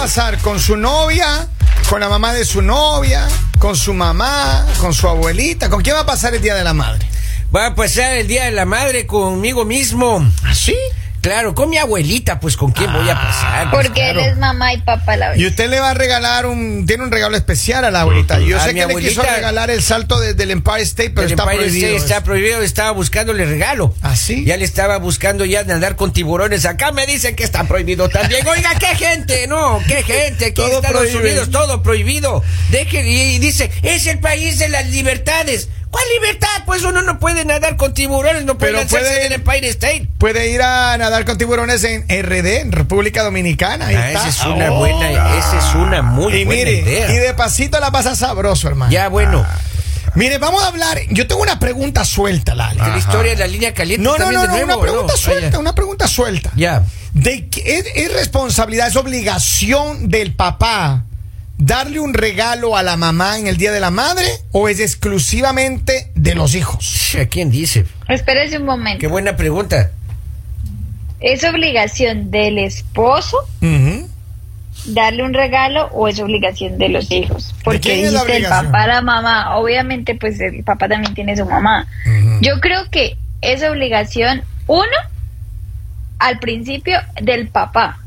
pasar? ¿Con su novia? ¿Con la mamá de su novia? ¿Con su mamá? ¿Con su abuelita? ¿Con quién va a pasar el Día de la Madre? Va a pasar el Día de la Madre conmigo mismo. ¿Así? Claro, con mi abuelita, pues con quién voy a pasar. Pues, Porque claro. él es mamá y papá la vez. Y usted le va a regalar un... Tiene un regalo especial a la abuelita. Yo A sé que le quiso abuelita- regalar el salto desde el Empire State, pero está Empire prohibido. State está prohibido, estaba buscándole regalo. ¿Ah, sí? Ya le estaba buscando ya de andar con tiburones. Acá me dicen que está prohibido también. Oiga, qué gente, no, qué gente. Aquí Todo en Estados prohíbe. Unidos, todo prohibido. Deje, y dice, es el país de las libertades. ¿Cuál libertad? Pues uno no puede nadar con tiburones, no puede Pero puede- en el Empire State. Puede ir a nadar con tiburones en RD, en República Dominicana. Ahí Ah, está. esa es una Oh. buena, esa es una muy Y buena mire, idea. y de pasito la pasa sabroso, hermano. Ya, bueno. Mire, vamos a hablar. Yo tengo una pregunta suelta, Lali. que la historia de la línea caliente No, no, no, de nuevo, una pregunta ¿no? suelta, Ah, ya. una pregunta suelta. Ya. De es responsabilidad, es obligación del papá darle un regalo a la mamá en el Día de la Madre o es exclusivamente de los hijos? ¿A quién dice? Espérese un momento. Qué buena pregunta. ¿Es obligación del esposo darle un regalo o es obligación de los hijos? Porque quién es la dijiste el papá, la mamá. Obviamente, pues el papá también tiene su mamá. Yo creo que es obligación, uno, al principio del papá.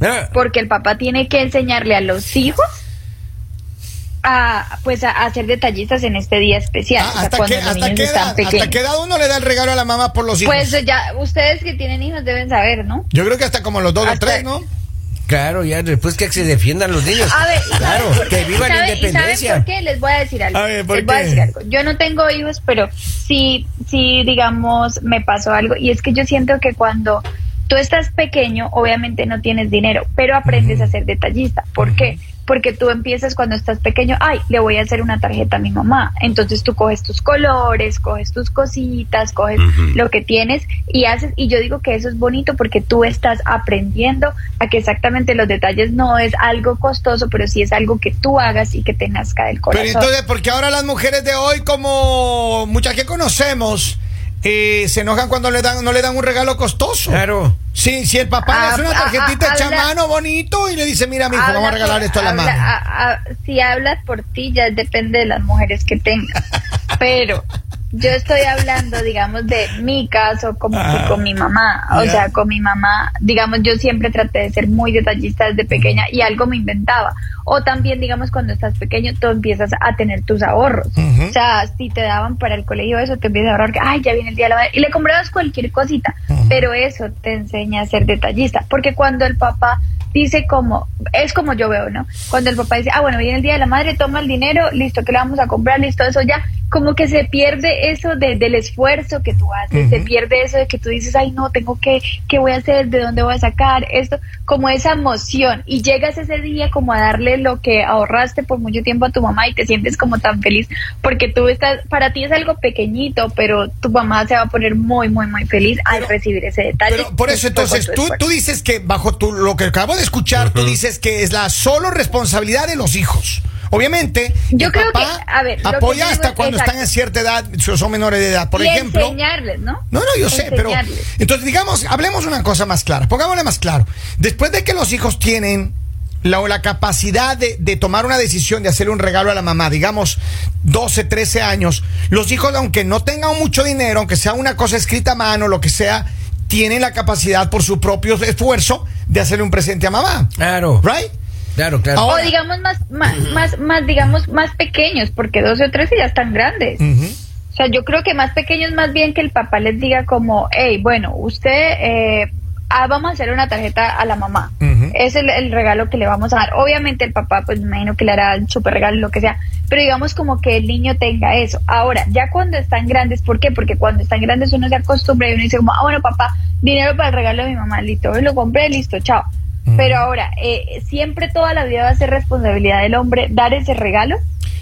Ah, porque el papá tiene que enseñarle a los hijos a pues a, a ser detallistas en este día especial, Ah, o sea, ¿hasta, cuando qué, los hasta, niños qué están pequeños. ¿Hasta qué edad uno le da el regalo a la mamá por los hijos? Pues ya ustedes que tienen hijos deben saber, ¿no? Yo creo que hasta como los dos o tres, ¿no? claro, ya después que se defiendan los niños. A ver, ¿y saben claro, que viva ¿Y la saben- y saben independencia. por qué? Les voy a decir algo. A ver, ¿por Les voy a decir algo. Yo no tengo hijos, pero sí, sí, digamos, me pasó algo. Y es que yo siento que cuando tú estás pequeño, obviamente no tienes dinero, pero aprendes a ser detallista. ¿Por qué? Porque tú empiezas cuando estás pequeño, ay, le voy a hacer una tarjeta a mi mamá. Entonces tú coges tus colores, coges tus cositas, coges lo que tienes y haces. Y yo digo que eso es bonito porque tú estás aprendiendo a que exactamente los detalles no es algo costoso, pero sí es algo que tú hagas y que te nazca del corazón. Pero entonces, porque ahora las mujeres de hoy, como muchas que conocemos, eh, se enojan cuando le dan, no le dan un regalo costoso. Claro. Sí, si el papá le Ah, hace una ah, tarjetita ah, hecha a habla- mano bonito y le dice, mira, mijo, Habla vamos a regalar esto a la habla- madre. si hablas por ti, ya depende de las mujeres que tengas. Pero yo estoy hablando, digamos, de mi caso como que Ah, con mi mamá. O sea, con mi mamá, digamos, yo siempre traté de ser muy detallista desde pequeña y algo me inventaba. O también, digamos, cuando estás pequeño, tú empiezas a tener tus ahorros. O sea, si te daban para el colegio eso, te empiezas a ahorrar que, ay, ya viene el día de la madre. Y le comprabas cualquier cosita. Pero eso te enseña a ser detallista. Porque cuando el papá dice como, es como yo veo, ¿no? Cuando el papá dice, ah, bueno, viene el día de la madre, toma el dinero, listo, que le vamos a comprar, listo, eso ya, como que se pierde eso de- del esfuerzo que tú haces, se pierde eso de que tú dices, ay, no, tengo que, ¿qué voy a hacer? ¿De dónde voy a sacar? Esto, como esa emoción. Y llegas ese día como a darle lo que ahorraste por mucho tiempo a tu mamá y te sientes como tan feliz, porque tú estás, para ti es algo pequeñito, pero tu mamá se va a poner muy, muy, muy feliz al Pero- recibir ese detalle. Pero por eso, entonces, tu tú, tú dices que bajo tu, lo que acabo de escuchar, tú dices que es la solo responsabilidad de los hijos. Obviamente, Yo el creo papá que, a ver, lo que apoya hasta es- cuando exacto. están en cierta edad, si son menores de edad. Por y ejemplo, enseñarles, ¿no? No, no, yo sé, pero entonces digamos, hablemos una cosa más clara, pongámosle más claro. Después de que los hijos tienen la, la capacidad de, de tomar una decisión de hacerle un regalo a la mamá, digamos 12, 13 años, los hijos, aunque no tengan mucho dinero, aunque sea una cosa escrita a mano, lo que sea, tienen la capacidad por su propio esfuerzo de hacerle un presente a mamá. Claro. ¿Right? Claro, claro. Ahora- O digamos más, más, más, más, digamos, más pequeños, porque 12 o 13 ya están grandes. O sea, yo creo que más pequeños más bien que el papá les diga como, hey, bueno, usted, eh, ah, vamos a hacer una tarjeta a la mamá. Es el, el regalo que le vamos a dar. Obviamente el papá, pues me imagino que le hará el super regalo, lo que sea. Pero digamos como que el niño tenga eso. Ahora, ya cuando están grandes, ¿por qué? Porque cuando están grandes uno se acostumbra y uno dice como, ah, bueno, papá, dinero para el regalo de mi mamá, listo, hoy lo compré, listo, chao. Pero ahora, eh, siempre toda la vida va a ser responsabilidad del hombre dar ese regalo.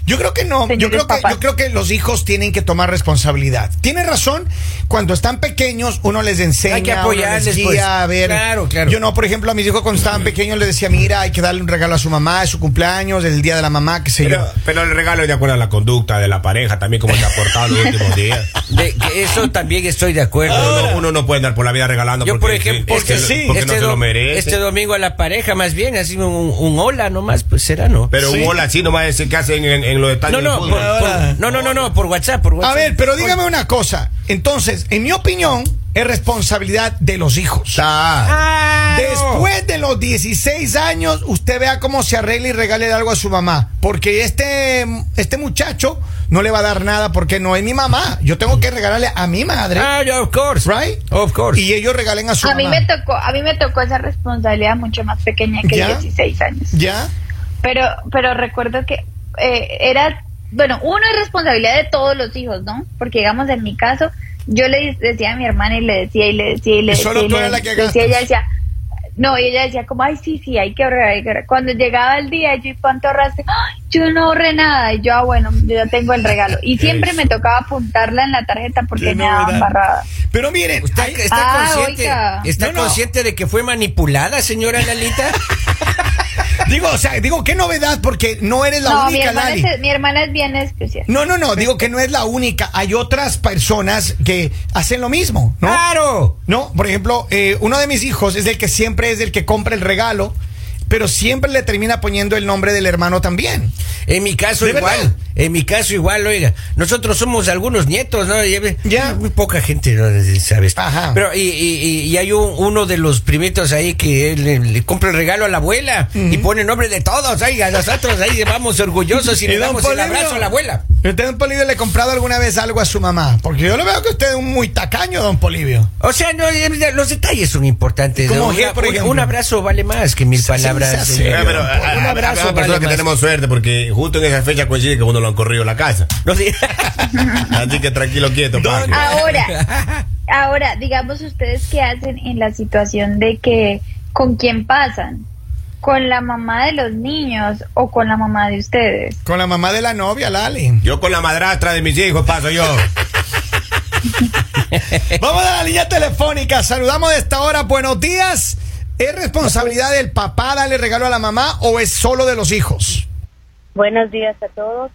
Yo creo que no. Yo creo que, yo creo que los hijos tienen que tomar responsabilidad. Tiene razón. Cuando están pequeños, uno les enseña, Hay que uno apoyarles, les guía pues. a ver. Claro, claro. Yo no, por ejemplo, a mis hijos cuando estaban pequeños les decía, mira, hay que darle un regalo a su mamá, es su cumpleaños, el día de la mamá, qué sé Pero, yo. pero el regalo es de acuerdo a la conducta de la pareja, también como se ha portado los últimos días. De- que eso también estoy de acuerdo. Uno, uno no puede andar por la vida regalando Yo, porque, por ejemplo, porque, porque sí, porque no este, se lo merece. este domingo a la pareja, más bien, así un, un hola nomás, pues será, ¿no? pero Sí. un hola así nomás es el que hacen en, en los estadios no, no, de por- fútbol. por- no, no, no, no, por WhatsApp, por WhatsApp. A ver, pero dígame una cosa. Entonces, en mi opinión, es responsabilidad de los hijos. Ah, Después de los 16 años, usted vea cómo se arregla y regale algo a su mamá. Porque este, este muchacho no le va a dar nada porque no es mi mamá. Yo tengo que regalarle a mi madre. Ah, yeah, of course. Right? Of course. Y ellos regalen a su A mamá. mí me tocó, a mí me tocó esa responsabilidad mucho más pequeña que ¿Ya? 16 años. ¿Ya? Pero, pero recuerdo que eh, era, bueno, uno es responsabilidad de todos los hijos, ¿no? Porque digamos en mi caso, yo le decía a mi hermana y le decía y le decía y le Y decía. solo y tú le eres la que decía, gastas. y ella decía, no, y ella decía como, ay, sí, sí, hay que ahorrar, hay que ahorrar. Cuando llegaba el día, yo, ¿y cuánto ahorraste? "Ay, yo no ahorré nada. Y yo, ah, bueno, yo ya tengo el regalo. Y siempre me tocaba apuntarla en la tarjeta porque me daban novedad. barrada. Pero miren, ¿Usted hay- está Ah, consciente, oiga. está No, no. consciente de que fue manipulada, señora Lalita? digo, o sea, digo, qué novedad porque no eres la no, mi única, hermana, Lali. es, mi hermana es bien especial. No, no, no, digo que no es la única. Hay otras personas que hacen lo mismo, ¿no? ¡Claro! No, por ejemplo, eh, uno de mis hijos es el que siempre es el que compra el regalo, pero siempre le termina poniendo el nombre del hermano también. En mi caso ¿De igual, verdad? en mi caso igual, oiga, nosotros somos algunos nietos, ¿no? Ya. Muy poca gente, ¿no? ¿sabes? Ajá. Pero y, y- y hay un- uno de los primitos ahí que le, le compra el regalo a la abuela y pone el nombre de todos, oiga, nosotros ahí vamos orgullosos y, le damos el Polibio, abrazo a la abuela. ¿Usted, don Polivio, le ha comprado alguna vez algo a su mamá? Porque yo le veo que usted es un muy tacaño, don Polivio. O sea, no, eh, los detalles son importantes. ¿Cómo ¿no? Una- por un- ejemplo? un abrazo vale más que mil Sí, palabras. sí, sí, eh, pero, un a- abrazo personas que más. tenemos suerte porque justo en esa fecha coincide que uno lo han corrido la casa. No Así que tranquilo, quieto. Ahora, ahora, digamos ustedes qué hacen en la situación de que con quién pasan, con la mamá de los niños o con la mamá de ustedes. Con la mamá de la novia, Lali. Yo con la madrastra de mis hijos paso yo. Vamos a la línea telefónica. Saludamos de esta hora. Buenos días. ¿Es responsabilidad del papá darle regalo a la mamá o es solo de los hijos? Buenos días a todos.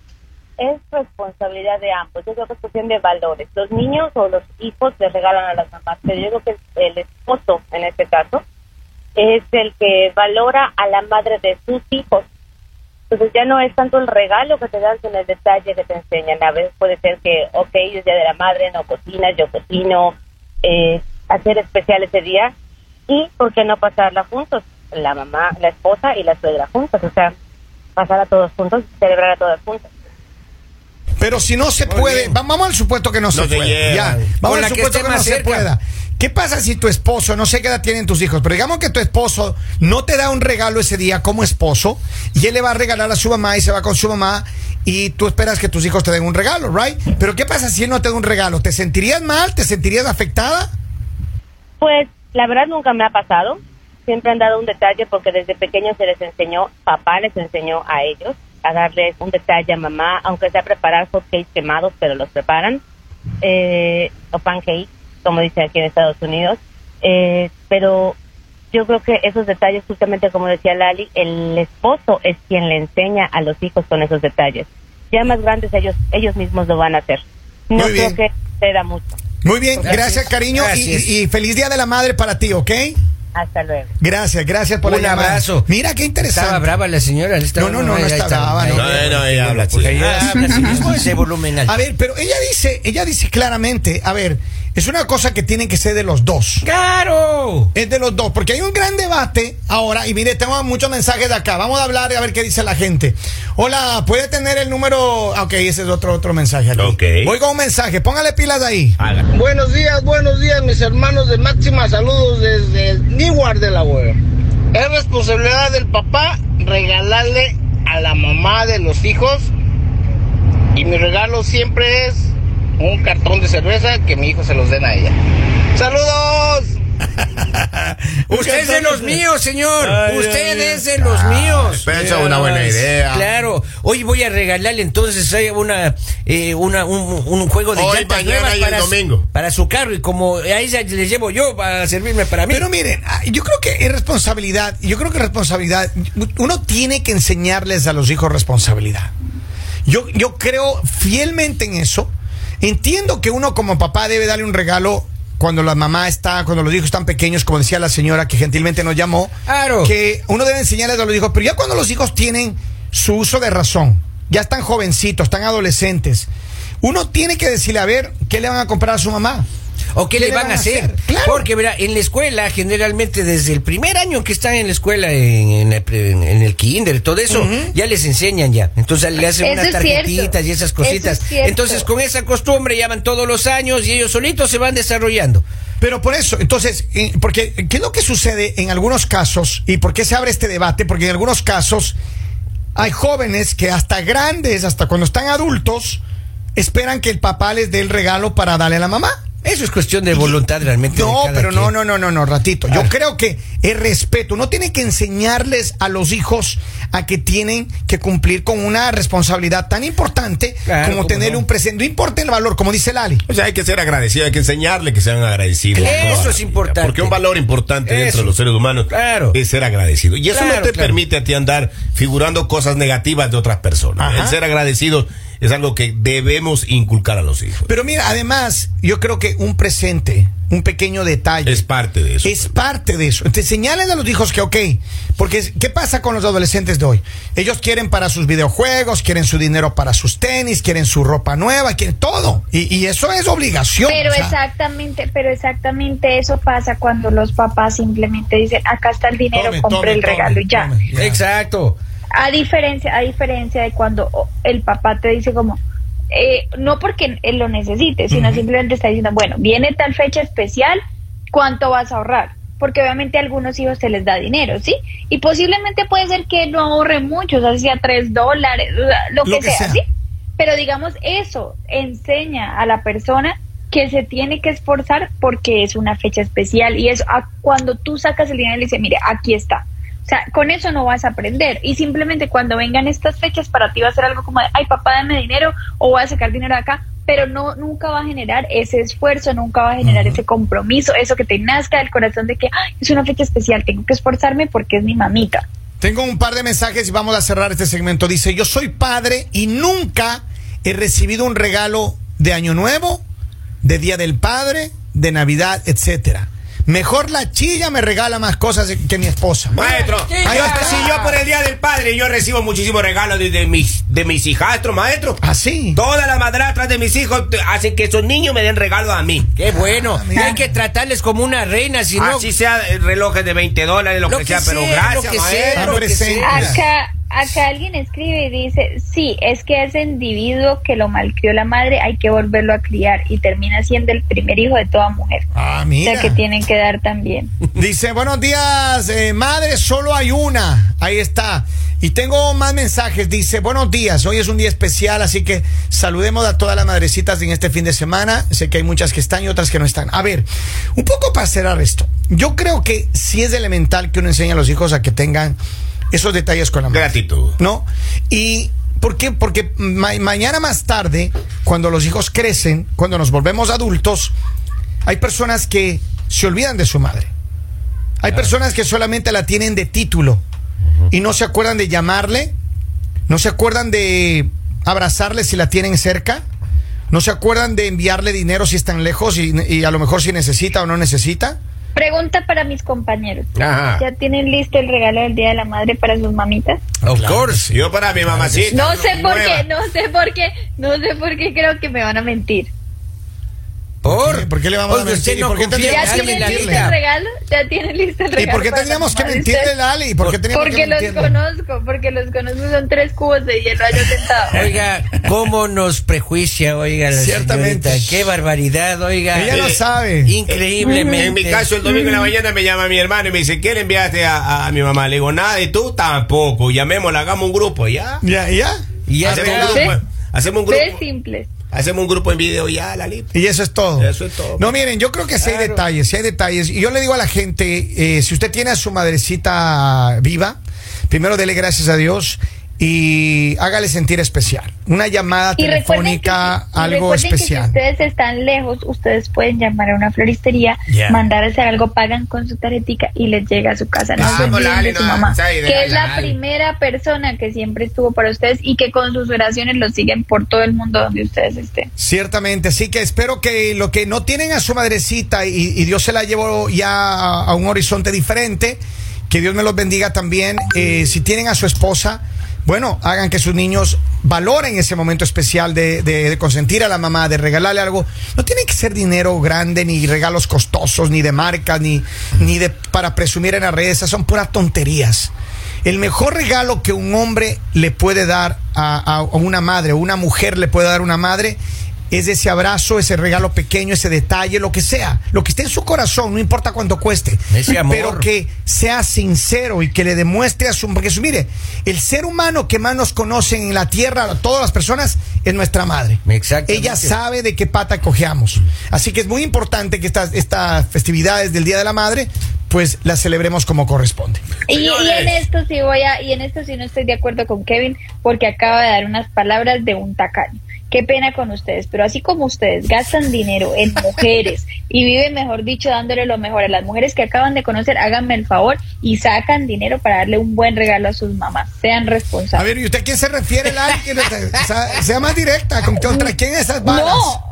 Es responsabilidad de ambos. Es cuestión de valores. Los niños o los hijos le regalan a las mamás, pero yo creo que el esposo, en este caso, es el que valora a la madre de sus hijos. Entonces ya no es tanto el regalo que te dan, sino el detalle que te enseñan. A veces puede ser que, ok, es día de la madre, no cocinas, yo cocino, eh, hacer especial ese día. Y, ¿por qué no pasarla juntos? La mamá, la esposa y la suegra juntos. O sea, pasar a todos juntos, celebrar a todas juntas. Pero si no se Muy puede, vamos al supuesto que no, se se puede. Ya, vamos al que supuesto que, no se pueda. ¿Qué pasa si tu esposo, no sé qué edad tienen tus hijos, pero digamos que tu esposo no te da un regalo ese día como esposo y él le va a regalar a su mamá y se va con su mamá y tú esperas que tus hijos te den un regalo, right? Pero ¿qué pasa si él no te da un regalo? ¿Te sentirías mal? ¿Te sentirías afectada? Pues la verdad nunca me ha pasado. Siempre han dado un detalle porque desde pequeños se les enseñó, papá les enseñó a ellos a darles un detalle a mamá, aunque sea preparar hotcakes quemados, pero los preparan, eh, o pancakes, como dicen aquí en Estados Unidos. Eh, pero yo creo que esos detalles, justamente como decía Lali, el esposo es quien le enseña a los hijos con esos detalles. Ya más grandes ellos ellos mismos lo van a hacer. No creo que se da mucho. Muy bien, gracias, Gracias. cariño, y- Gracias. Y, y feliz Día de la Madre para ti, ¿ok? Hasta luego. Gracias, gracias por llamada. abrazo. Mira qué interesante. Estaba brava la señora. estaba- No, no, no, no está brava, no. No, no, ella habla. Porque ella habla volumen. A ver, pero ella dice, ella dice claramente, a ver, es una cosa que tiene que ser de los dos. ¡Claro! Es de los dos, porque hay un gran debate ahora, y mire, tengo muchos mensajes de acá. Vamos a hablar y a ver qué dice la gente. Hola, ¿puede tener el número? Ok, ese es otro, otro mensaje aquí. Ok. Voy con un mensaje, póngale pilas ahí. Haga. Buenos días, buenos días, mis hermanos de Máxima. Saludos desde Newark, Delaware. Es responsabilidad del papá regalarle a la mamá de los hijos. Y mi regalo siempre es un cartón de cerveza que mi hijo se los den a ella. ¡Saludos! Usted es de los míos, señor. Ay, Usted ay, es de los míos. Pero esa es una buena idea. Claro. Hoy voy a regalarle entonces una, eh, una un, un juego de Hoy, llantas nuevas para, domingo. para su carro y como a ella le llevo yo para servirme para mí. Pero miren, ah, yo creo que es responsabilidad. Yo creo que responsabilidad. Uno tiene que enseñarles a los hijos responsabilidad. Yo, yo creo fielmente en eso. Entiendo que uno como papá debe darle un regalo cuando la mamá está, cuando los hijos están pequeños, como decía la señora que gentilmente nos llamó. Claro. Que uno debe enseñarles a los hijos, pero ya cuando los hijos tienen su uso de razón, ya están jovencitos, están adolescentes, uno tiene que decirle, a ver, ¿qué le van a comprar a su mamá? ¿O qué, le van, a hacer? Claro. Porque, verá, en la escuela, generalmente desde el primer año que están en la escuela, en, en el, pre- en el kinder, todo eso, ya les enseñan ya. Entonces le hacen Eso unas tarjetitas y esas cositas. es. Entonces, con esa costumbre ya van todos los años y ellos solitos se van desarrollando. Pero por eso, entonces, porque ¿qué es lo que sucede en algunos casos y por qué se abre este debate? Porque en algunos casos hay jóvenes que hasta grandes, hasta cuando están adultos, esperan que el papá les dé el regalo para darle a la mamá. Eso es cuestión de voluntad realmente. No, pero no, quien. no, no, no, no, ratito. Yo creo que es respeto. Uno tiene que enseñarles a los hijos a que tienen que cumplir con una responsabilidad tan importante Claro, como tener no. un presente. No importa el valor, como dice Lali. O sea, hay que ser agradecido, hay que enseñarle que sean agradecidos. Eso ¿no? es importante. Porque un valor importante dentro de los seres humanos Claro. es ser agradecido. Y eso Claro, no te claro. permite a ti andar figurando cosas negativas de otras personas. Ajá. El ser agradecido es algo que debemos inculcar a los hijos. Pero mira, además, yo creo que un presente, un pequeño detalle. es parte de eso. Es parte de eso. Entonces, señalen a los hijos que, ok, porque ¿qué pasa con los adolescentes de hoy? Ellos quieren para sus videojuegos, quieren su dinero para sus tenis, quieren su ropa nueva, quieren todo. Y, y eso es obligación. Pero o sea, exactamente, pero exactamente eso pasa cuando los papás simplemente dicen, acá está el dinero, Tome, compre tome, el regalo tome, y ya. tome. Ya. Exacto. A diferencia, a diferencia de cuando el papá te dice como, eh, no porque él lo necesite, sino simplemente está diciendo, bueno, viene tal fecha especial, ¿cuánto vas a ahorrar? Porque obviamente a algunos hijos se les da dinero, ¿sí? Y posiblemente puede ser que no ahorre mucho, o sea, sea tres dólares, lo, Lo que, sea, sea. ¿sí? Pero digamos, eso enseña a la persona que se tiene que esforzar porque es una fecha especial y eso, a- cuando tú sacas el dinero y le dices, mire, aquí está. O sea, con eso no vas a aprender. Y simplemente cuando vengan estas fechas para ti va a ser algo como, de, ay, papá, dame dinero o voy a sacar dinero de acá. Pero no, nunca va a generar ese esfuerzo, nunca va a generar ese compromiso, eso que te nazca del corazón de que "Ay, es una fecha especial, tengo que esforzarme porque es mi mamita. Tengo un par de mensajes y vamos a cerrar este segmento. Dice, yo soy padre y nunca he recibido un regalo de Año Nuevo, de Día del Padre, de Navidad, etcétera. Mejor la chilla me regala más cosas que mi esposa. Maestro, Ahí yo, está. si yo por el Día del Padre, yo recibo muchísimos regalos de, de mis, de mis hijastros, maestro. Así. Todas las madrastras de mis hijos hacen que esos niños me den regalos a mí. Qué bueno. Ah, hay que tratarles como una reina, si no. Así sea eh, relojes de 20 dólares, lo, Lo que que sea, pero gracias, lo que maestro. sea, lo que sea. Acá, acá alguien escribe y dice, sí, es que ese individuo que lo malcrió la madre hay que volverlo a criar y termina siendo el primer hijo de toda mujer. Ah, O mira. sea que tienen que dar también. Dice, buenos días, eh, madre, solo hay una. Ahí está. Y tengo más mensajes. Dice, buenos días, hoy es un día especial, así que saludemos a todas las madrecitas en este fin de semana. Sé que hay muchas que están y otras que no están. A ver, un poco para cerrar esto. Yo creo que sí es elemental que uno enseñe a los hijos a que tengan esos detalles con la madre. Gratitud. ¿no? Y ¿por qué? Porque ma- mañana más tarde, cuando los hijos crecen, cuando nos volvemos adultos, hay personas que se olvidan de su madre. Hay personas que solamente la tienen de título y no se acuerdan de llamarle, no se acuerdan de abrazarle si la tienen cerca, no se acuerdan de enviarle dinero si están lejos y, y a lo mejor si necesita o no necesita. Pregunta para mis compañeros. Ajá. ¿Ya tienen listo el regalo del Día de la Madre para sus mamitas? Of course. Yo para mi mamacita. No sé por nueva. qué, no sé por qué, no sé por qué creo que me van a mentir. ¿Por? ¿Por qué le vamos a mentir? ¿Y no por qué ¿Ya que el ¿Y por qué las que mentirle? Lali? ¿Por qué teníamos Porque que los conozco, porque los conozco, son tres cubos de hielo allá sentado. Oiga, cómo nos prejuicia, oiga, la Ciertamente. señorita. Qué barbaridad, oiga. Ella no Eh, sabe. Increíblemente. En mi caso, el domingo en la mañana me llama mi hermano y me dice, ¿qué le enviaste a, a mi mamá? Le digo, nada, y tú tampoco. Llamémosla, hagamos un grupo, ¿ya? Ya, ya. Y ya Hacemos un grupo. Hacemos un Tres grupo. simples. Hacemos un grupo en video ya, Lalito. Y eso es todo. Eso es todo. No, miren, yo creo que sí hay Claro. detalles, sí hay detalles. Y yo le digo a la gente, eh, si usted tiene a su madrecita viva, primero dele gracias a Dios y hágale sentir especial. Una llamada Y recuerden que, telefónica, algo que si especial. ustedes están lejos, ustedes pueden llamar a una floristería, Yeah. mandar a hacer algo, pagan con su tarjetica y les llega a su casa. No olviden Lali, de su mamá, idea, que es la primera persona que siempre estuvo para ustedes y que con sus oraciones los siguen por todo el mundo donde ustedes estén. Ciertamente, así que espero que lo que no tienen a su madrecita y, y Dios se la llevó ya a, a un horizonte diferente, que Dios me los bendiga también. Eh, si tienen a su esposa, bueno, hagan que sus niños valoren ese momento especial de, de- de consentir a la mamá, de regalarle algo. No tiene que ser dinero grande, ni regalos costosos, ni de marca, ni, ni de para presumir en las redes. Esas son puras tonterías. El mejor regalo que un hombre le puede dar a, a- a una madre, o una mujer le puede dar a una madre, es ese abrazo, ese regalo pequeño, ese detalle, lo que sea, lo que esté en su corazón, no importa cuánto cueste, Ese amor. pero que sea sincero y que le demuestre a su, porque su- mire, el ser humano que más nos conocen en la tierra, a todas las personas, es nuestra madre. Ella sabe de qué pata cojeamos. Así que es muy importante que estas, estas festividades del Día de la Madre, pues las celebremos como corresponde. Y, y en esto sí voy a, y en esto sí no estoy de acuerdo con Kevin, porque acaba de dar unas palabras de un tacaño. Qué pena con ustedes, pero así como ustedes gastan dinero en mujeres y viven, mejor dicho, dándole lo mejor a las mujeres que acaban de conocer, háganme el favor y sacan dinero para darle un buen regalo a sus mamás. Sean A responsables. ver, ¿y usted a quién se refiere, Lali? Que no- o sea, sea más directa, ¿con- ¿contra quién esas balas? No,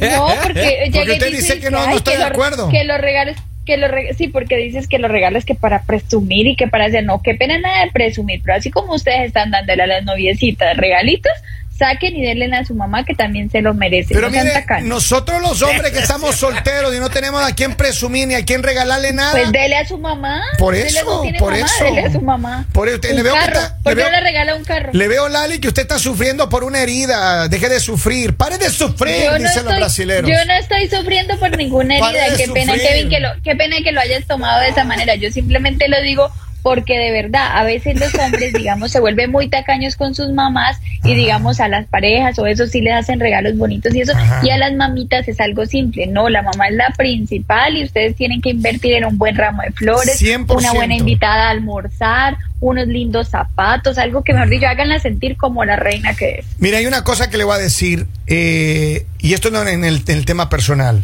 no, porque, y usted dice que no, no "Ay, estoy de lo- acuerdo". Que los regalos, que los reg- sí, porque dices que los regalos que para presumir y que para hacer, no, qué pena nada de presumir, pero así como ustedes están dándole a las noviecitas regalitos, saquen y denle a su mamá que también se lo merece. Pero no mire, nosotros los hombres que estamos solteros y no tenemos a quién presumir ni a quién regalarle nada. Pues dele a su mamá. Por eso, no por mamá, eso. Dele a su mamá. Por eso, usted- le veo que carro. está- ¿Por le qué veo- no le regala un carro? Le veo, Lali, que usted está sufriendo por una herida. Deje de sufrir. Pare de sufrir, Yo no, dicen los estoy, brasileños. yo no estoy sufriendo por ninguna herida. Qué pena, sufrir. Kevin, que lo, qué pena que lo hayas tomado de esa manera. Yo simplemente lo digo porque de verdad, a veces los hombres, digamos, se vuelven muy tacaños con sus mamás y digamos a las parejas o eso sí les hacen regalos bonitos y eso. Ajá. Y a las mamitas es algo simple. No, la mamá es la principal y ustedes tienen que invertir en un buen ramo de flores, 100%. una buena invitada a almorzar, unos lindos zapatos, algo que mejor dicho, háganla sentir como la reina que es. Mira, hay una cosa que le voy a decir, eh, y esto no en el, en el tema personal.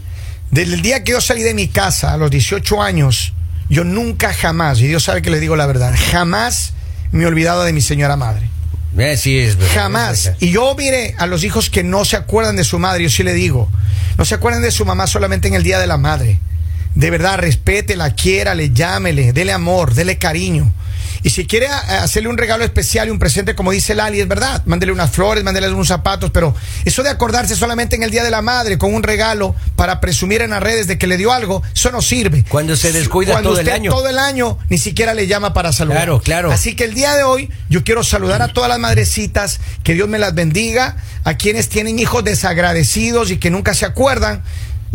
Desde el día que yo salí de mi casa a los 18 años, yo nunca jamás, y Dios sabe que le digo la verdad, jamás me he olvidado de mi señora madre. Eh, sí, es verdad. Jamás. Y yo mire a los hijos que no se acuerdan de su madre, yo sí le digo, no se acuerdan de su mamá solamente en el Día de la Madre. De verdad, respétela, quiérale, llámele, dele amor, dele cariño. Y si quiere a- hacerle un regalo especial y un presente, como dice Lali, es verdad, mándele unas flores, mándele unos zapatos, pero eso de acordarse solamente en el Día de la Madre con un regalo para presumir en las redes de que le dio algo, eso no sirve. Cuando se descuida Cuando todo el usted año. todo el año ni siquiera le llama para saludar. Claro, claro. Así que el día de hoy yo quiero saludar a todas las madrecitas, que Dios me las bendiga, a quienes tienen hijos desagradecidos y que nunca se acuerdan.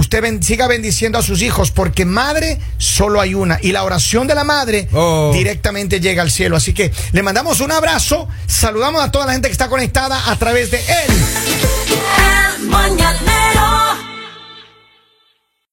Usted ben- siga bendiciendo a sus hijos porque madre solo hay una y la oración de la madre Oh. directamente llega al cielo. Así que le mandamos un abrazo, saludamos a toda la gente que está conectada a través de él. El mañanero